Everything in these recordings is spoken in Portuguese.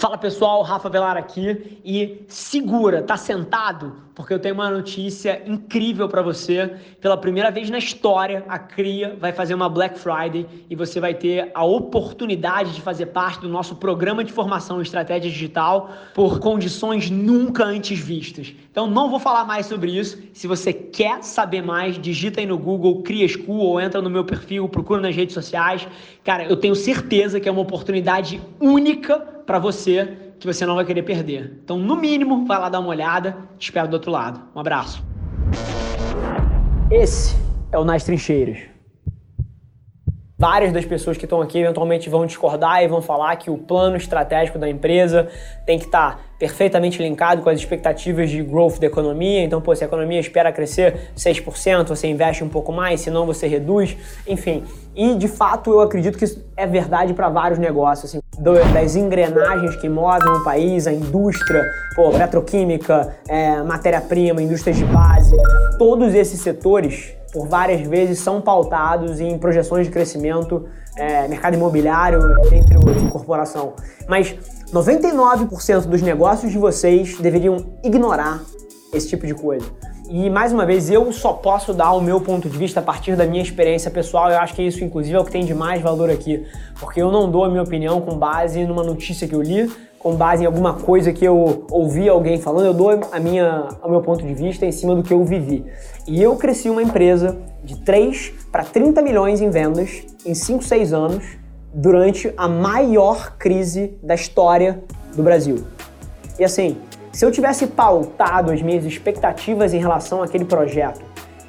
Fala pessoal, Rafa Velar aqui e segura, tá sentado? Porque eu tenho uma notícia incrível para você. Pela primeira vez na história, a CRIA vai fazer uma Black Friday e você vai ter a oportunidade de fazer parte do nosso programa de formação em estratégia digital por condições nunca antes vistas. Então não vou falar mais sobre isso. Se você quer saber mais, digita aí no Google Cria School ou entra no meu perfil, procura nas redes sociais. Cara, eu tenho certeza que é uma oportunidade única para você que você não vai querer perder. Então, no mínimo, vai lá dar uma olhada. Te espero do outro lado. Um abraço. Esse é o Nas Trincheiras. Várias das pessoas que estão aqui eventualmente vão discordar e vão falar que o plano estratégico da empresa tem que estar tá perfeitamente linkado com as expectativas de growth da economia. Então, pô, se a economia espera crescer 6%, você investe um pouco mais, senão você reduz, enfim. E de fato, eu acredito que isso é verdade para vários negócios, assim, das engrenagens que movem o país, a indústria, pô, petroquímica, é, matéria-prima, indústrias de base, todos esses setores por várias vezes são pautados em projeções de crescimento, é, mercado imobiliário, entre outros, incorporação. Mas 99% dos negócios de vocês deveriam ignorar esse tipo de coisa. E mais uma vez, eu só posso dar o meu ponto de vista a partir da minha experiência pessoal. Eu acho que isso, inclusive, é o que tem de mais valor aqui, porque eu não dou a minha opinião com base numa notícia que eu li, com base em alguma coisa que eu ouvi alguém falando, eu dou a minha, o meu ponto de vista em cima do que eu vivi. E eu cresci uma empresa de 3 para 30 milhões em vendas em 5, 6 anos durante a maior crise da história do Brasil. E assim, se eu tivesse pautado as minhas expectativas em relação àquele projeto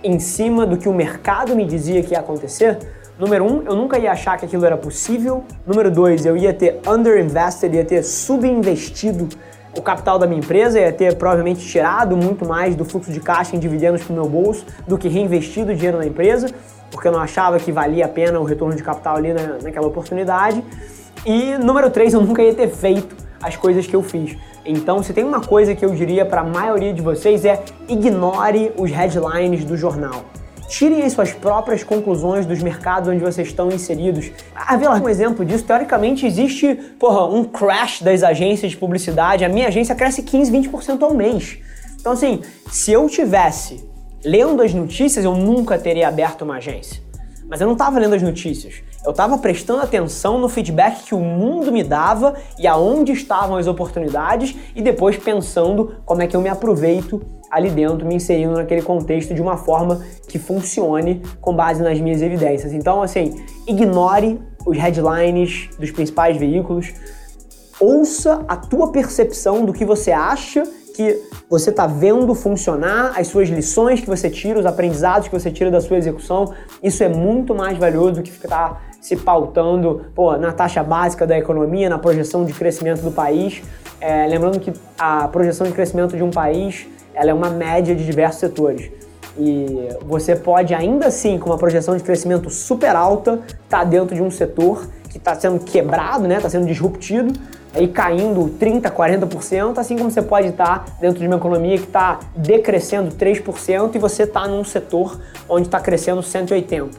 em cima do que o mercado me dizia que ia acontecer, número um, eu nunca ia achar que aquilo era possível. Número dois, eu ia ter underinvested, ia ter subinvestido o capital da minha empresa, ia ter provavelmente tirado muito mais do fluxo de caixa em dividendos para o meu bolso do que reinvestido dinheiro na empresa, porque eu não achava que valia a pena o retorno de capital ali na, naquela oportunidade. E número três, eu nunca ia ter feito as coisas que eu fiz. Então, se tem uma coisa que eu diria para a maioria de vocês é ignore os headlines do jornal. Tirem as suas próprias conclusões dos mercados onde vocês estão inseridos. Ah, vê um exemplo disso, teoricamente existe, porra, um crash das agências de publicidade. A minha agência cresce 15, 20% ao mês. Então, assim, se eu tivesse lendo as notícias, eu nunca teria aberto uma agência. Mas eu não estava lendo as notícias. Eu estava prestando atenção no feedback que o mundo me dava e aonde estavam as oportunidades e depois pensando como é que eu me aproveito ali dentro, me inserindo naquele contexto de uma forma que funcione com base nas minhas evidências. Então, assim, ignore os headlines dos principais veículos, ouça a tua percepção do que você acha que você está vendo funcionar, as suas lições que você tira, os aprendizados que você tira da sua execução, isso é muito mais valioso do que ficar se pautando pô, na taxa básica da economia, na projeção de crescimento do país. É, lembrando que a projeção de crescimento de um país ela é uma média de diversos setores. E você pode ainda assim, com uma projeção de crescimento super alta, estar tá dentro de um setor que está sendo quebrado, né? Está sendo disruptido, aí caindo 30%, 40%, assim como você pode estar dentro de uma economia que está decrescendo 3% e você está num setor onde está crescendo 180%.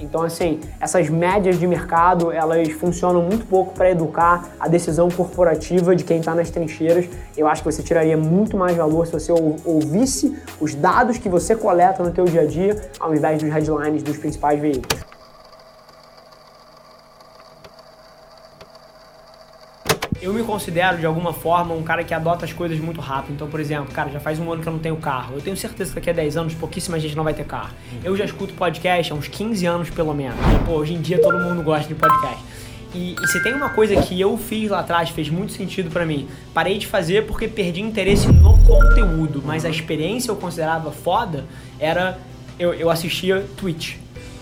Então, assim, essas médias de mercado, elas funcionam muito pouco para educar a decisão corporativa de quem está nas trincheiras. Eu acho que você tiraria muito mais valor se você ouvisse os dados que você coleta no teu dia a dia, ao invés dos headlines dos principais veículos. Eu me considero, de alguma forma, um cara que adota as coisas muito rápido. Então, por exemplo, cara, já faz um ano que eu não tenho carro. Eu tenho certeza que daqui a 10 anos pouquíssima gente não vai ter carro. Eu já escuto podcast há uns 15 anos, pelo menos. E, pô, hoje em dia todo mundo gosta de podcast. E, e, se tem uma coisa que eu fiz lá atrás, fez muito sentido para mim, parei de fazer porque perdi interesse no conteúdo, mas a experiência eu considerava foda, era eu, eu assistia Twitch.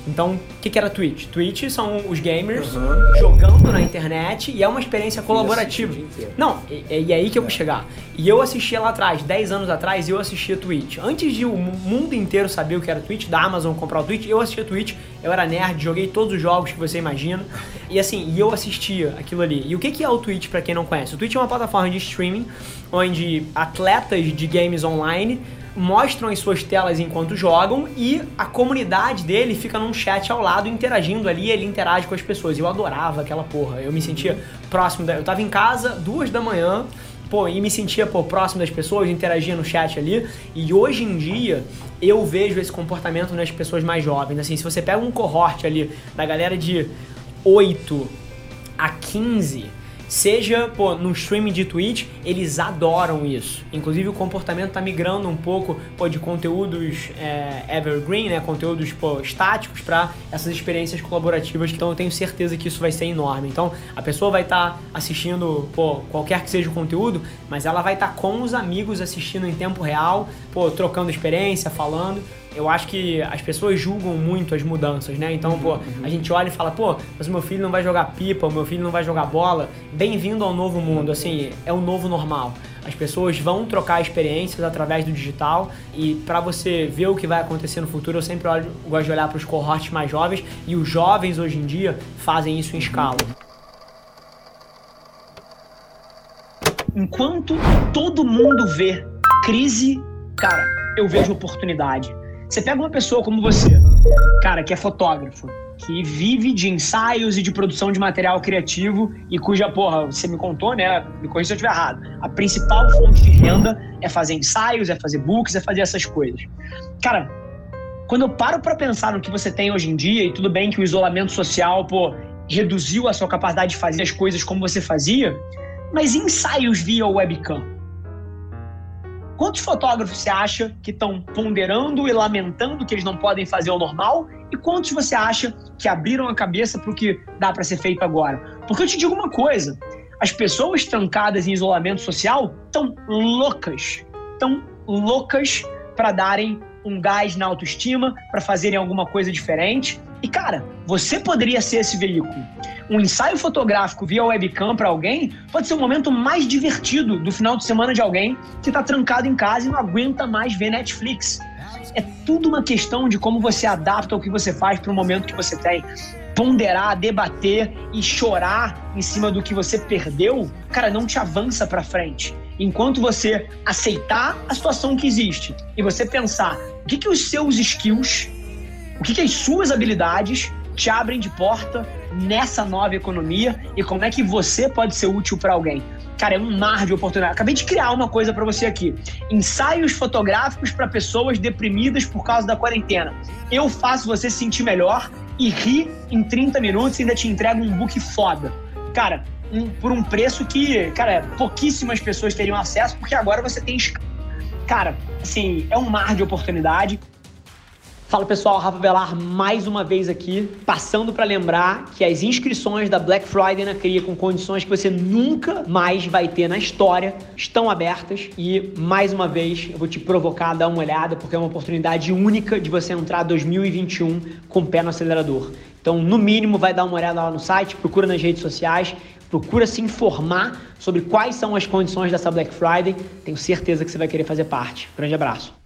Então, o que, que era Twitch? Twitch são os gamers uhum. jogando na internet e é uma experiência colaborativa. Não, e, e é aí que eu vou chegar. E eu assistia lá atrás, 10 anos atrás, eu assistia Twitch. Antes de o mundo inteiro saber o que era Twitch, da Amazon comprar o Twitch, eu assistia Twitch, eu era nerd, joguei todos os jogos que você imagina. E assim, e eu assistia aquilo ali. E o que é o Twitch para quem não conhece? O Twitch é uma plataforma de streaming onde atletas de games online mostram as suas telas enquanto jogam e a comunidade dele fica num chat ao lado interagindo ali, ele interage com as pessoas. Eu adorava aquela porra. Eu me sentia próximo da, eu tava em casa duas da manhã, pô, e me sentia pô, próximo das pessoas, interagia no chat ali. E hoje em dia eu vejo esse comportamento nas pessoas mais jovens. Assim, se você pega um cohort ali da galera de 8 a 15, seja pô, no streaming de Twitch, eles adoram isso. Inclusive o comportamento está migrando um pouco pô, de conteúdos é, evergreen, né, conteúdos pô, estáticos para essas experiências colaborativas. Então eu tenho certeza que isso vai ser enorme. Então a pessoa vai estar tá assistindo pô, qualquer que seja o conteúdo, mas ela vai estar tá com os amigos assistindo em tempo real, pô, trocando experiência, falando eu acho que as pessoas julgam muito as mudanças, né? Então, uhum, pô, uhum. a gente olha e fala, pô, mas o meu filho não vai jogar pipa, o meu filho não vai jogar bola. Bem-vindo ao novo mundo, assim, é o novo normal. As pessoas vão trocar experiências através do digital e para você ver o que vai acontecer no futuro, eu sempre olho, gosto de olhar para os cohortes mais jovens e os jovens hoje em dia fazem isso em escala. Enquanto todo mundo vê crise, cara, eu vejo oportunidade. Você pega uma pessoa como você, cara, que é fotógrafo, que vive de ensaios e de produção de material criativo e cuja, porra, você me contou, né? Me corrija se eu estiver errado. A principal fonte de renda é fazer ensaios, é fazer books, é fazer essas coisas. Cara, quando eu paro para pensar no que você tem hoje em dia, e tudo bem que o isolamento social, pô, reduziu a sua capacidade de fazer as coisas como você fazia, mas ensaios via webcam Quantos fotógrafos você acha que estão ponderando e lamentando que eles não podem fazer o normal? E quantos você acha que abriram a cabeça para o que dá para ser feito agora? Porque eu te digo uma coisa: as pessoas trancadas em isolamento social estão loucas, estão loucas para darem um gás na autoestima, para fazerem alguma coisa diferente. E cara, você poderia ser esse veículo. Um ensaio fotográfico via webcam para alguém pode ser o momento mais divertido do final de semana de alguém que está trancado em casa e não aguenta mais ver Netflix. É tudo uma questão de como você adapta o que você faz para o momento que você tem. Ponderar, debater e chorar em cima do que você perdeu, cara, não te avança para frente. Enquanto você aceitar a situação que existe e você pensar o que, que os seus skills o que, que as suas habilidades te abrem de porta nessa nova economia e como é que você pode ser útil para alguém. Cara, é um mar de oportunidade. Acabei de criar uma coisa para você aqui. Ensaios fotográficos para pessoas deprimidas por causa da quarentena. Eu faço você se sentir melhor e rir em 30 minutos e ainda te entrego um book foda. Cara, um, por um preço que, cara, pouquíssimas pessoas teriam acesso, porque agora você tem. Cara, assim, é um mar de oportunidade. Fala pessoal, Rafa Velar mais uma vez aqui, passando para lembrar que as inscrições da Black Friday na Cria com condições que você nunca mais vai ter na história estão abertas e mais uma vez eu vou te provocar a dar uma olhada porque é uma oportunidade única de você entrar 2021 com o pé no acelerador. Então, no mínimo, vai dar uma olhada lá no site, procura nas redes sociais, procura se informar sobre quais são as condições dessa Black Friday. Tenho certeza que você vai querer fazer parte. Grande abraço.